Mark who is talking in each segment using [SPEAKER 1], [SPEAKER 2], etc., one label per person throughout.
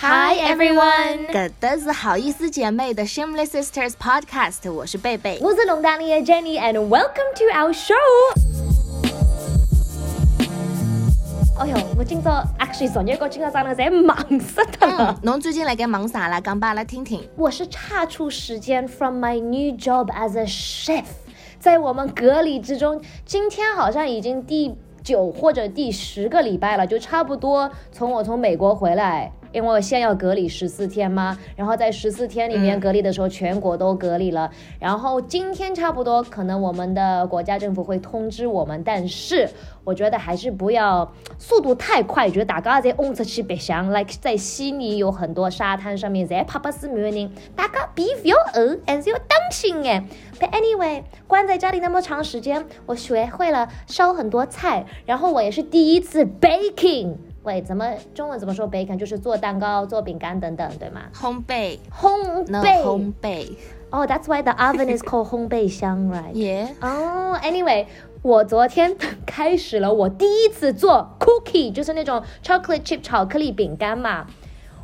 [SPEAKER 1] Hi everyone，
[SPEAKER 2] 搿搭是好意思姐妹的 Shameless Sisters Podcast，我是贝贝，
[SPEAKER 1] 我是龙丹妮的 Jenny，and welcome to our show。哎呦，我今朝 actually 昨日个今朝早上在忙死的了。
[SPEAKER 2] 侬最近辣盖忙啥啦？讲拨阿拉听听。
[SPEAKER 1] 我是差出时间 from my new job as a chef，在我们隔离之中，今天好像已经第九或者第十个礼拜了，就差不多从我从美国回来。因为我现要隔离十四天嘛，然后在十四天里面隔离的时候，全国都隔离了。然后今天差不多，可能我们的国家政府会通知我们，但是我觉得还是不要速度太快。觉得大家在嗡出去白相，like 在悉尼有很多沙滩上面在拍拍视频，大家别不要饿，还是要当心哎。But anyway，关在家里那么长时间，我学会了烧很多菜，然后我也是第一次 baking。喂，怎么中文怎么说？bacon 就是做蛋糕、做饼干等等，对吗？
[SPEAKER 2] 烘焙，
[SPEAKER 1] 烘
[SPEAKER 2] 焙，烘焙。
[SPEAKER 1] 哦，That's why the oven is called 烘焙箱
[SPEAKER 2] ，right？Yeah。
[SPEAKER 1] 哦，Anyway，我昨天开始了我第一次做 cookie，就是那种 chocolate chip 巧克力饼干嘛。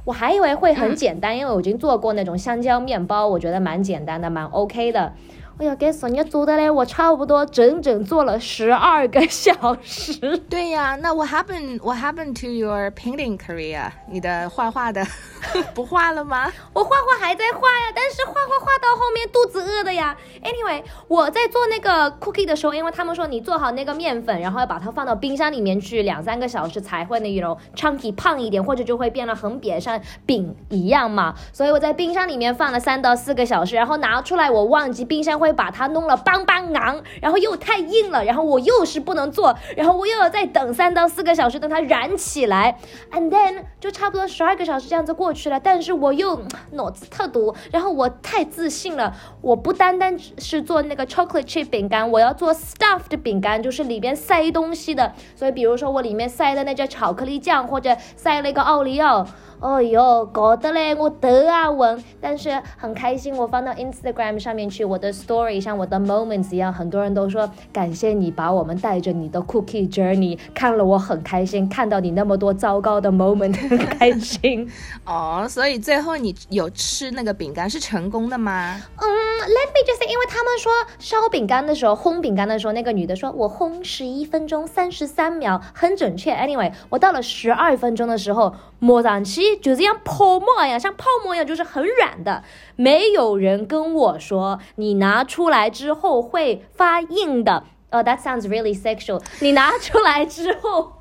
[SPEAKER 1] 我还以为会很简单，因为我已经做过那种香蕉面包，我觉得蛮简单的，蛮 OK 的。哎呀，给索尼做的嘞，我差不多整整做了十二个小时。
[SPEAKER 2] 对呀，那 What happened? What happened to your painting career? 你的画画的 不画了吗？
[SPEAKER 1] 我画画还在画呀，但是画画画到后面肚子饿的呀。Anyway，我在做那个 cookie 的时候，因为他们说你做好那个面粉，然后要把它放到冰箱里面去两三个小时才会那种 chunky 胖一点，或者就会变得很瘪，像饼一样嘛。所以我在冰箱里面放了三到四个小时，然后拿出来，我忘记冰箱。会把它弄了邦邦硬，然后又太硬了，然后我又是不能做，然后我又要再等三到四个小时，等它燃起来，and then 就差不多十二个小时这样子过去了。但是我又脑子特毒，然后我太自信了，我不单单是做那个 chocolate chip 饼干，我要做 stuffed 饼干，就是里边塞东西的。所以比如说我里面塞的那叫巧克力酱，或者塞了一个奥利奥。哦哟，搞得嘞我得啊晕，但是很开心，我放到 Instagram 上面去，我的 story 像我的 moments 一样，很多人都说感谢你把我们带着你的 cookie journey，看了我很开心，看到你那么多糟糕的 moment，很开心。
[SPEAKER 2] 哦，所以最后你有吃那个饼干是成功的吗？
[SPEAKER 1] 嗯，Let me just say，因为他们说烧饼干的时候，烘饼干的时候，那个女的说我烘十一分钟三十三秒，很准确。Anyway，我到了十二分钟的时候摸上去。就这样泡沫一样，像泡沫一样，就是很软的。没有人跟我说你拿出来之后会发硬的。哦，That sounds really sexual。你拿出来之后。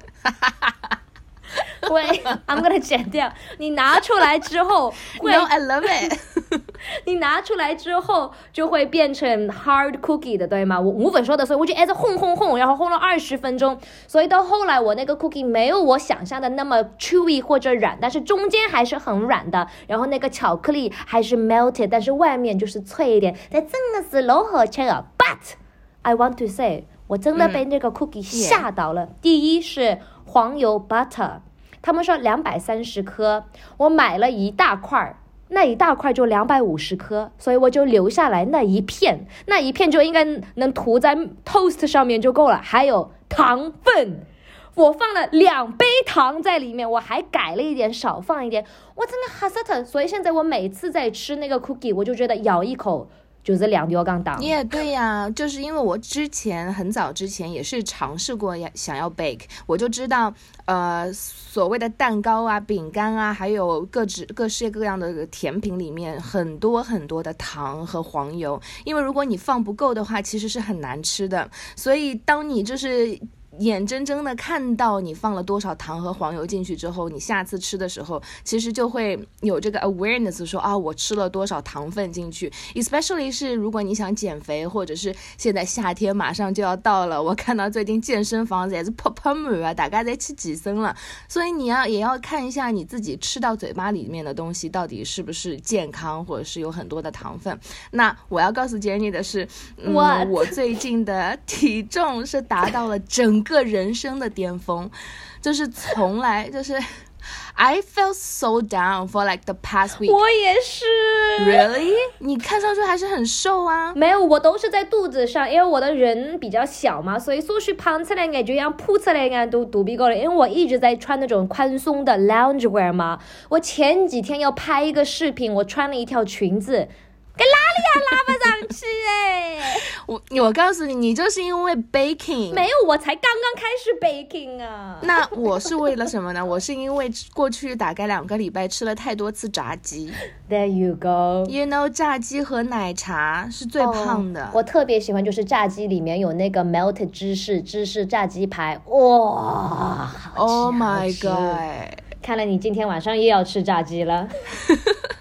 [SPEAKER 1] 喂，I'm gonna 剪掉。你拿出来之后
[SPEAKER 2] ，No, I love it。
[SPEAKER 1] 你拿出来之后就会变成 hard cookie 的，对吗？我无粉说的，所以我就一直烘烘烘，然后烘了二十分钟。所以到后来，我那个 cookie 没有我想象的那么 chewy 或者软，但是中间还是很软的。然后那个巧克力还是 melted，但是外面就是脆一点。但真的是老好吃啊！But I want to say，我真的被那个 cookie 吓到了。第一是黄油 butter。他们说两百三十颗，我买了一大块儿，那一大块就两百五十颗，所以我就留下来那一片，那一片就应该能涂在 toast 上面就够了。还有糖分，我放了两杯糖在里面，我还改了一点，少放一点，我真的哈死特。所以现在我每次在吃那个 cookie，我就觉得咬一口。就是两条杠打。
[SPEAKER 2] 也对呀，就是因为我之前很早之前也是尝试过要想要 bake，我就知道，呃，所谓的蛋糕啊、饼干啊，还有各式各式各样的甜品里面，很多很多的糖和黄油，因为如果你放不够的话，其实是很难吃的。所以当你就是。眼睁睁的看到你放了多少糖和黄油进去之后，你下次吃的时候，其实就会有这个 awareness，说啊，我吃了多少糖分进去。Especially 是如果你想减肥，或者是现在夏天马上就要到了，我看到最近健身房也是泡泡满啊，大家在吃几升了。所以你要也要看一下你自己吃到嘴巴里面的东西到底是不是健康，或者是有很多的糖分。那我要告诉 Jenny 的是，
[SPEAKER 1] 我
[SPEAKER 2] 我最近的体重是达到了整。个人生的巅峰，就是从来就是 I felt so down for like the past week.
[SPEAKER 1] 我也是。
[SPEAKER 2] Really？你看上去还是很瘦啊。
[SPEAKER 1] 没有，我都是在肚子上，因为我的人比较小嘛，所以说是胖起来感觉像扑起来感都肚皮够了。因为我一直在穿那种宽松的 lounge wear 嘛。我前几天要拍一个视频，我穿了一条裙子，跟拉链拉不上去哎。
[SPEAKER 2] 我我告诉你，你就是因为 baking。
[SPEAKER 1] 没有，我才刚刚开始 baking 啊。
[SPEAKER 2] 那我是为了什么呢？我是因为过去大概两个礼拜吃了太多次炸鸡。
[SPEAKER 1] There you go。
[SPEAKER 2] You know，炸鸡和奶茶是最胖的。
[SPEAKER 1] 哦我特别喜欢就是炸鸡里面有那个 melted 芝士芝士炸鸡排，哇
[SPEAKER 2] Oh my god！
[SPEAKER 1] 看来你今天晚上又要吃炸鸡了。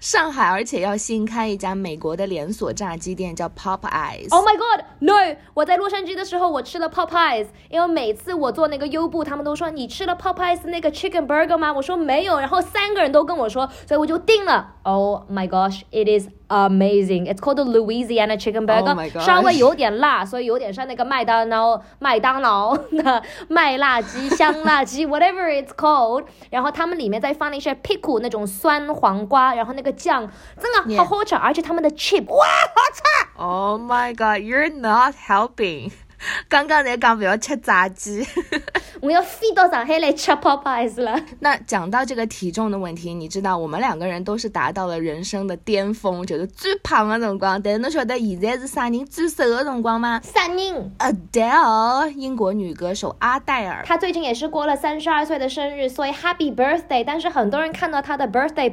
[SPEAKER 2] 上海而且要新开一家美国的连锁炸鸡店，叫 Popeyes。
[SPEAKER 1] Oh my god, no！我在洛杉矶的时候，我吃了 Popeyes，因为每次我做那个优步，他们都说你吃了 Popeyes 那个 chicken burger 吗？我说没有，然后三个人都跟我说，所以我就订了。Oh my gosh, it is amazing! It's called the Louisiana chicken burger，、
[SPEAKER 2] Oh
[SPEAKER 1] 稍微有点辣，所以有点像那个麦当劳麦当劳的麦辣鸡、香辣鸡，whatever it's called。然后他们里面再放了一些 pickle 那种酸黄瓜，然后那个酱真的好好吃，而且他们的 chip 哇好吃。
[SPEAKER 2] Oh my god, you're not helping。刚刚你讲不要吃炸鸡。
[SPEAKER 1] 我要飞到上海来吃 Popeyes 了。
[SPEAKER 2] 那讲到这个体重的问题，你知道我们两个人都是达到了人生的巅峰，就是最胖的辰光。但是侬晓得现在是啥人最瘦的辰光吗
[SPEAKER 1] 啥人
[SPEAKER 2] ，？Adele，英国女歌手阿黛尔。
[SPEAKER 1] 她最近也是过了三十二岁的生日，所以 Happy Birthday！但是很多人看到她的 Birthday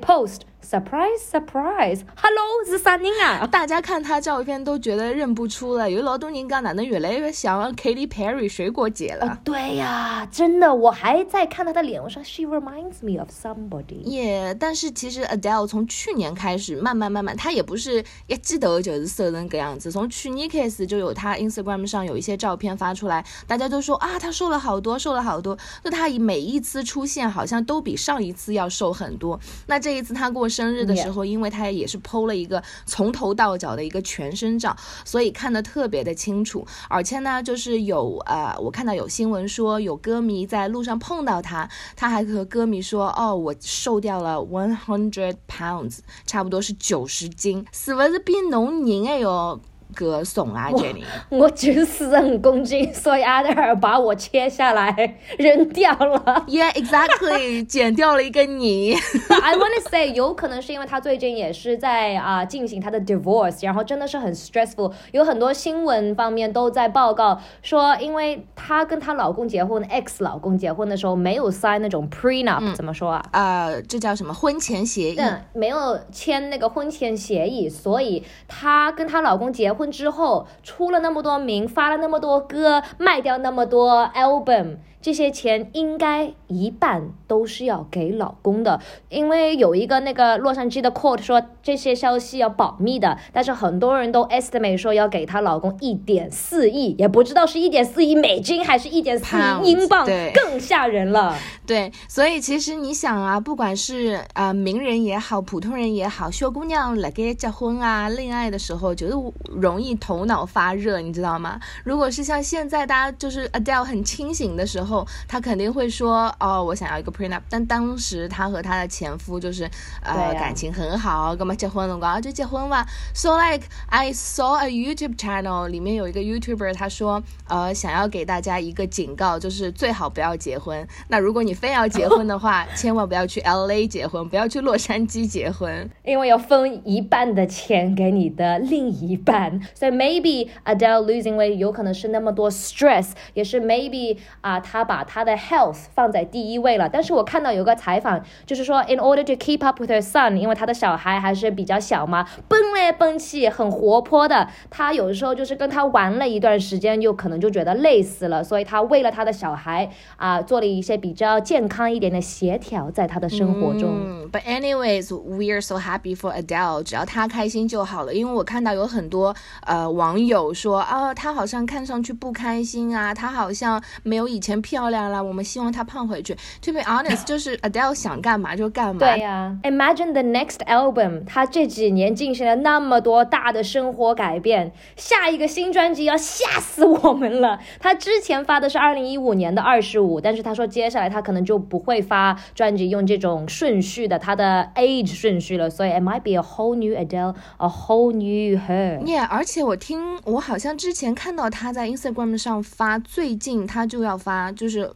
[SPEAKER 1] post，surprise surprise，Hello 是啥人啊？
[SPEAKER 2] 大家看他照片都觉得认不出了，有老多人讲哪能越来越像 Katy Perry 水果姐了。
[SPEAKER 1] 对呀，真的，我还在看她的脸，我说 She reminds me of somebody。
[SPEAKER 2] 耶但是其实 Adele 从去年开始，慢慢慢慢，她也不是一记头就是瘦成个样子。从去年开始就有她 Instagram 上有一些照片发出来，大家都说啊，她瘦了好多，瘦了好多。就她以每一次出现，好像都比上一次要瘦很多。那这一次她过生日的时候，因为他也是剖了一个从头到脚的一个全身照，所以看得特别的清楚。而且呢，就是有呃，我看到有新闻说有歌迷在路上碰到他，他还和歌迷说：“哦，我瘦掉了 one hundred pounds，差不多是九十斤，是不是比侬人还要个怂啊，Jenny？”
[SPEAKER 1] 我只四十五公斤，所以阿德尔把我切下来扔掉了。
[SPEAKER 2] Yeah, exactly，减掉了一个你。
[SPEAKER 1] I wanna say，有可能是因为他最近也是在啊、进行他的 divorce，然后真的是很 stressful，有很多新闻方面都在报告说，因为她跟她老公结婚，ex 老公结婚的时候没有 sign 那种 prenup，、怎么说啊？
[SPEAKER 2] 呃，这叫什么婚前协议？
[SPEAKER 1] 嗯，没有签那个婚前协议，所以她跟她老公结婚之后，出了那么多名，发了那么多歌，卖掉那么多 album，这些钱应该一半都是要给老公的，因为有一个那个洛杉矶的 court 说这些消息要保密的，但是很多人都 estimate 说要给她老公一点四亿，也不知道是一点四亿美金还是一点四亿英镑，更吓人了。
[SPEAKER 2] 对，所以其实你想啊，不管是呃名人也好，普通人也好，小姑娘来给结婚啊、恋爱的时候，觉得容易头脑发热，你知道吗？如果是像现在大家就是 Adele 很清醒的时候，她肯定会说哦，我想要一个 prenup。但当时她和她的前夫就是呃、
[SPEAKER 1] 啊
[SPEAKER 2] 感情很好，干嘛结婚了？光就结婚吧。So like I saw a YouTube channel，里面有一个 YouTuber，他说呃想要给大家一个警告，就是最好不要结婚。那如果你非要结婚的话，千万不要去 LA 结婚，不要去洛杉矶结婚。
[SPEAKER 1] 因为要分一半的钱给你的另一半，所以 maybe Adele losing weight 有可能是那么多 stress，也是 maybe 啊、她他把她的 health 放在第一位了。但是我看到有个采访，就是说 in order to keep up with her son，因为他的小孩还是比较小嘛，蹦来蹦去，很活泼的。他有时候就是跟他玩了一段时间，就可能就觉得累死了，所以他为了他的小孩啊、做了一些比较健康一点的协调，在他的生活中。
[SPEAKER 2] 嗯，But anyways, we are so happy for Adele，只要他开心就好了。因为我看到有很多呃网友说啊，他好像看上去不开心啊，他好像没有以前漂亮啦，我们希望她胖回去。To be honest，就是 Adele 想干嘛就干嘛。
[SPEAKER 1] 对呀、i m a g i n e the next album，她这几年进行了那么多大的生活改变，下一个新专辑要吓死我们了。她之前发的是二零一五年的二十五，但是她说接下来她可能就不会发专辑用这种顺序的，她的 age 顺序了，所以 it might be a whole new Adele，a whole new her。
[SPEAKER 2] Yeah，而且我听我好像之前看到她在 Instagram 上发，最近她就要发，就是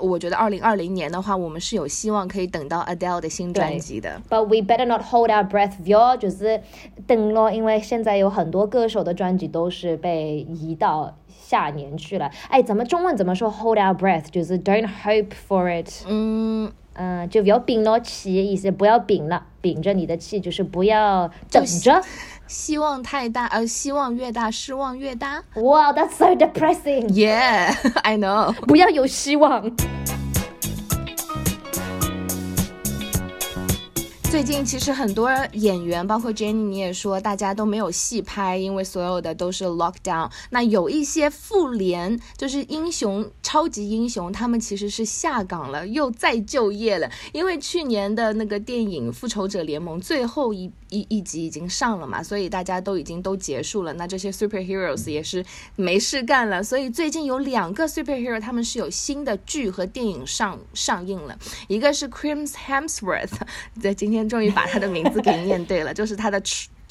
[SPEAKER 2] 我觉得二零二零年的话，我们是有希望可以等到 Adele 的新专辑的。
[SPEAKER 1] But we better not hold our breath, view，就是等咯，因为现在有很多歌手的专辑都是被移到下年去了。哎，咱们中文怎么说 hold our breath？就是 don't hope for it，
[SPEAKER 2] 嗯，
[SPEAKER 1] 嗯、就不要屏了气，意思不要屏了，屏着你的气，就是不要等着。
[SPEAKER 2] 希望太大，呃，希望越大，失望越大。
[SPEAKER 1] Wow,、t h a t s so
[SPEAKER 2] depressing，Yeah，I know。
[SPEAKER 1] 不要有希望。
[SPEAKER 2] 最近其实很多演员，包括 Jenny，你也说大家都没有戏拍，因为所有的都是 lockdown。那有一些复联，就是英雄、超级英雄，他们其实是下岗了，又再就业了。因为去年的那个电影《复仇者联盟》最后一一一集已经上了嘛，所以大家都已经都结束了。那这些 superheroes 也是没事干了，所以最近有两个 superhero 他们是有新的剧和电影上上映了，一个是 Chris Hemsworth，在今天终于把他的名字给念对了，就是他的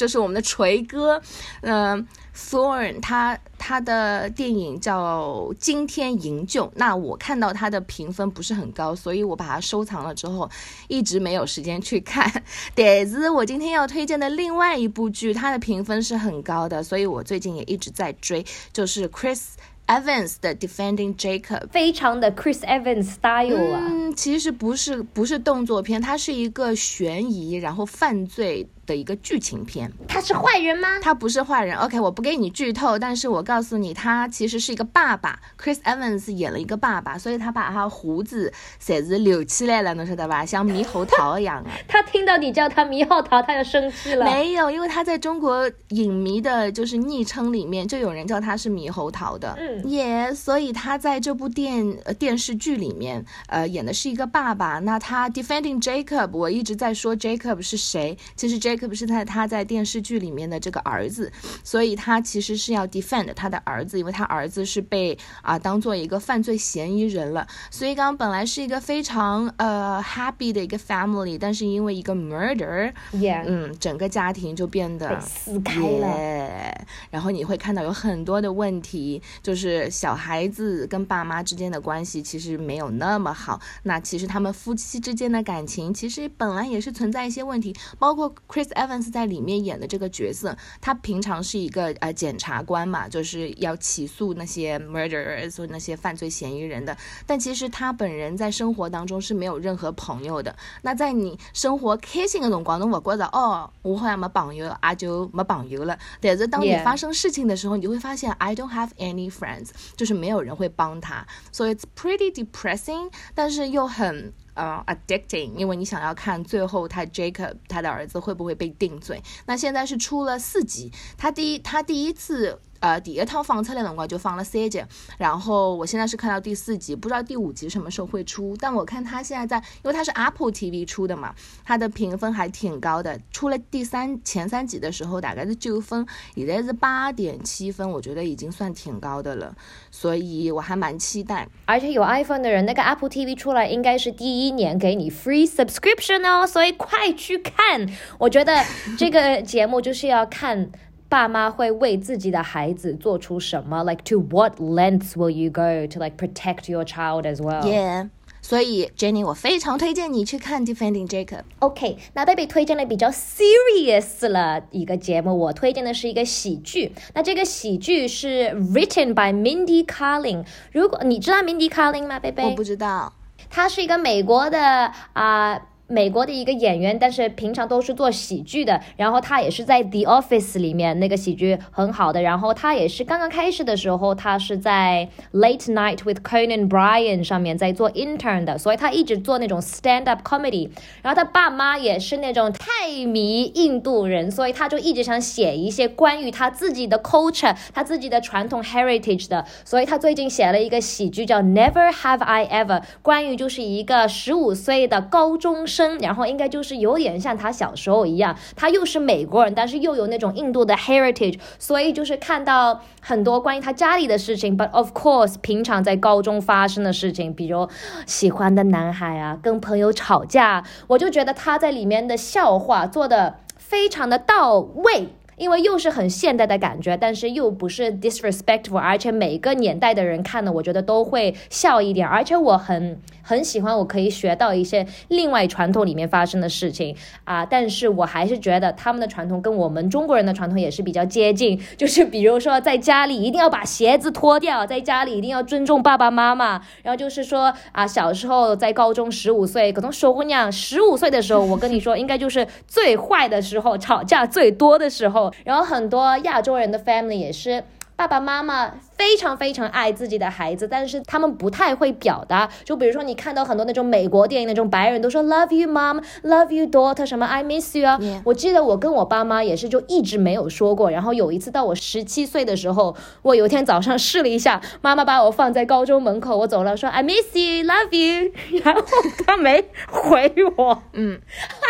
[SPEAKER 2] 就是我们的锤哥，嗯、Thorn，他他的电影叫《惊天营救》，那我看到他的评分不是很高，所以我把它收藏了之后，一直没有时间去看。得是我今天要推荐的另外一部剧，它的评分是很高的，所以我最近也一直在追，就是 Chris Evans 的《Defending Jacob》。
[SPEAKER 1] 非常的 Chris Evans style 啊。
[SPEAKER 2] 嗯，其实不是不是动作片，它是一个悬疑然后犯罪的一个剧情片。
[SPEAKER 1] 他是坏人吗？
[SPEAKER 2] 他不是坏人，OK，我不给你剧透，但是我告诉你，他其实是一个爸爸。Chris Evans 演了一个爸爸，所以他把他胡子侪是留起来了，侬晓得吧？像猕猴桃一样啊。
[SPEAKER 1] 他听到你叫他猕猴桃，他就生气了。
[SPEAKER 2] 没有，因为他在中国影迷的就是昵称里面就有人叫他是猕猴桃的，
[SPEAKER 1] 嗯
[SPEAKER 2] 也、所以他在这部电呃电视剧里面，呃，演的是一个爸爸。那他 defending Jacob，我一直在说 Jacob 是谁，其实 Jacob 是在他在电视剧里面的这个儿子，所以他其实是要 defend 他的儿子，因为他儿子是被啊、当做一个犯罪嫌疑人了。所以刚刚本来是一个非常呃 happy 的一个 family，但是因为一个
[SPEAKER 1] murder，Yeah，、
[SPEAKER 2] 嗯，整个家庭就变得
[SPEAKER 1] 撕开了。
[SPEAKER 2] 耶然后你会看到有很多的问题，就是小孩子跟爸妈之间的关系其实没有那么好。那其实他们夫妻之间的感情其实本来也是存在一些问题，包括 Chris Evans 在里面演的这个角色，他平常是一个呃检察官嘛，就是要起诉那些 murderers 或那些犯罪嫌疑人的。但其实他本人在生活当中是没有任何朋友的。那在你生活开心的辰光，侬勿觉得哦，我好像没朋友，也就没朋友了。但是当你发生事情的时候，你就会发现 I don't have any friends，就是没有人会帮他，所以 it's pretty depressing，但是又很。呃、a d d i c t i n g 因为你想要看最后他 Jacob 他的儿子会不会被定罪。那现在是出了四集，他第一他第一次呃第一趟放出来的辰光就放了三集，然后我现在是看到第四集，不知道第五集什么时候会出。但我看他现在在，因为他是 Apple TV 出的嘛，他的评分还挺高的。出了第三前三集的时候大概是九分，现在是八点七分，我觉得已经算挺高的了，所以我还蛮期待。
[SPEAKER 1] 而且有 iPhone 的人，那个 Apple TV 出来应该是第一年给你 free subscription 哦，所以快去看。我觉得这个节目就是要看。爸妈会为自己的孩子做出什么？Like to what lengths will you go to like protect your child as well？、
[SPEAKER 2] 耶、所以 Jenny，我非常推荐你去看 Defending Jacob。
[SPEAKER 1] OK，那贝贝推荐了比较 serious 了一个节目，我推荐的是一个喜剧。那这个喜剧是 written by Mindy Kaling。如果你知道 Mindy Kaling 吗，贝贝？
[SPEAKER 2] 我不知道，
[SPEAKER 1] 她是一个美国的啊、 美国的一个演员，但是平常都是做喜剧的。然后他也是在《The Office》里面那个喜剧很好的。然后他也是刚刚开始的时候，他是在《Late Night with Conan Bryan》上面在做 intern 的，所以他一直做那种 stand up comedy。然后他爸妈也是那种泰迷印度人，所以他就一直想写一些关于他自己的 culture、他自己的传统 heritage 的。所以他最近写了一个喜剧叫《Never Have I Ever》，关于就是一个十五岁的高中生，然后应该就是有点像他小时候一样，他又是美国人，但是又有那种印度的 heritage，所以就是看到很多关于他家里的事情。But of course，平常在高中发生的事情，比如喜欢的男孩啊，跟朋友吵架，我就觉得他在里面的笑话做的非常的到位。因为又是很现代的感觉，但是又不是 disrespectful，而且每个年代的人看的，我觉得都会笑一点。而且我很很喜欢，我可以学到一些另外传统里面发生的事情啊。但是我还是觉得他们的传统跟我们中国人的传统也是比较接近，就是比如说在家里一定要把鞋子脱掉，在家里一定要尊重爸爸妈妈。然后就是说啊，小时候在高中十五岁，可能小姑娘十五岁的时候，我跟你说，应该就是最坏的时候，吵架最多的时候。然后很多亚洲人的 family 也是爸爸妈妈。非常非常爱自己的孩子，但是他们不太会表达。就比如说，你看到很多那种美国电影，那种白人都说 “love you mom, love you daughter”，什么 “I miss you” 啊。我记得我跟我爸妈也是，就一直没有说过。然后有一次到我十七岁的时候，我有一天早上试了一下，妈妈把我放在高中门口，我走了说 “I miss you, love you”，然后他没回我，嗯，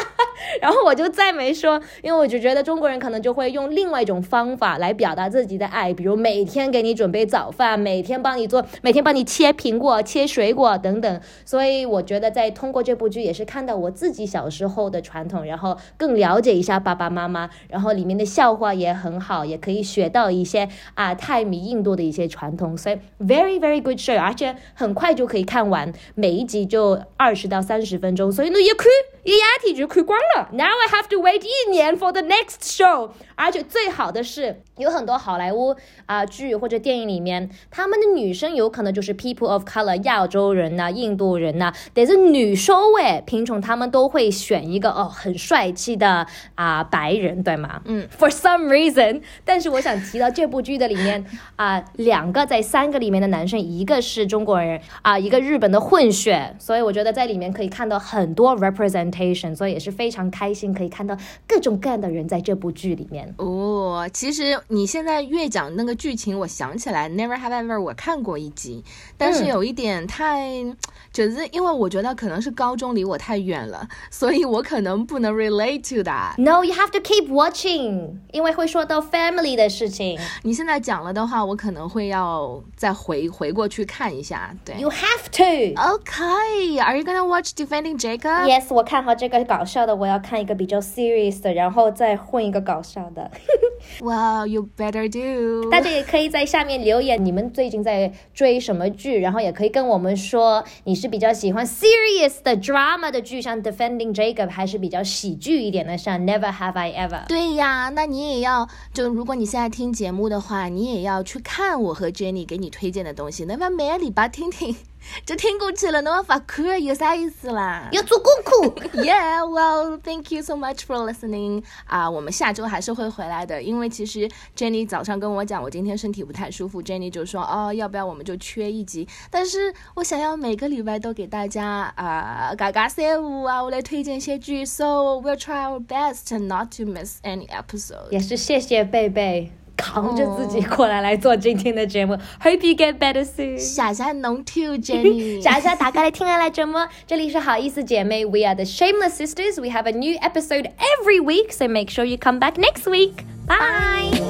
[SPEAKER 1] 然后我就再没说，因为我就觉得中国人可能就会用另外一种方法来表达自己的爱，比如每天给你准备。早饭每天帮你做，每天帮你切苹果、切水果等等，所以我觉得在通过这部剧也是看到我自己小时候的传统，然后更了解一下爸爸妈妈，然后里面的笑话也很好，也可以学到一些啊泰米印度的一些传统，所以 very very good show，而且很快就可以看完，每一集就二十到三十分钟，所以呢也可以。一压体就亏光了。Now I have to wait 一年 for the next show。而且最好的是，有很多好莱坞啊剧或者电影里面，他们的女生有可能就是 people of color 亚洲人呐、印度人呐，得是女收诶。品种他们都会选一个哦很帅气的啊白人，对吗？嗯，for some reason。但是我想提到这部剧的里面啊，两个在三个里面的男生，一个是中国人啊，一个日本的混血，所以我觉得在里面可以看到很多 represent。所以也是非常开心，可以看到各种各样的人在这部剧里面
[SPEAKER 2] 哦。其实你现在越讲那个剧情，我想起来《Never Have Ever》，我看过一集，但是有一点太，就是因为我觉得可能是高中离我太远了，所以我可能不能 relate to that。
[SPEAKER 1] No, you have to keep watching，因为会说到 family 的事情。
[SPEAKER 2] 你现在讲了的话，我可能会要再回回过去看一下。对
[SPEAKER 1] ，You have to.
[SPEAKER 2] Okay, are you gonna watch Defending Jacob?
[SPEAKER 1] Yes，我看。好，这个搞笑的，我要看一个比较 serious 的，然后再混一个搞笑的。
[SPEAKER 2] Well, you better do。
[SPEAKER 1] 大家也可以在下面留言，你们最近在追什么剧？然后也可以跟我们说，你是比较喜欢 serious 的 drama 的剧，像 Defending Jacob，还是比较喜剧一点的，像 Never Have I Ever。
[SPEAKER 2] 对呀，那你也要就如果你现在听节目的话，你也要去看我和 Jenny 给你推荐的东西，能不能每个礼拜听听。就听过去了，那么发课有啥意思啦？
[SPEAKER 1] 要做功课。
[SPEAKER 2] Yeah, well, thank you so much for listening. 啊，我们下周还是会回来的，因为其实 Jenny 早上跟我讲，我今天身体不太舒服，Jenny 就说，哦，要不要我们就缺一集？但是我想要每个礼拜都给大家啊，嘎嘎三五啊，我来推荐一些剧，so we'll try our best not to miss any episode.
[SPEAKER 1] 也是谢谢贝贝。扛着自己过来来做今天的节目，Hope you get better soon。
[SPEAKER 2] 谢谢侬 too Jenny，
[SPEAKER 1] 谢谢大家来听我来节目。这里是好意思姐妹，We are the Shameless Sisters. We have a new episode every week, so make sure you come back next week. Bye.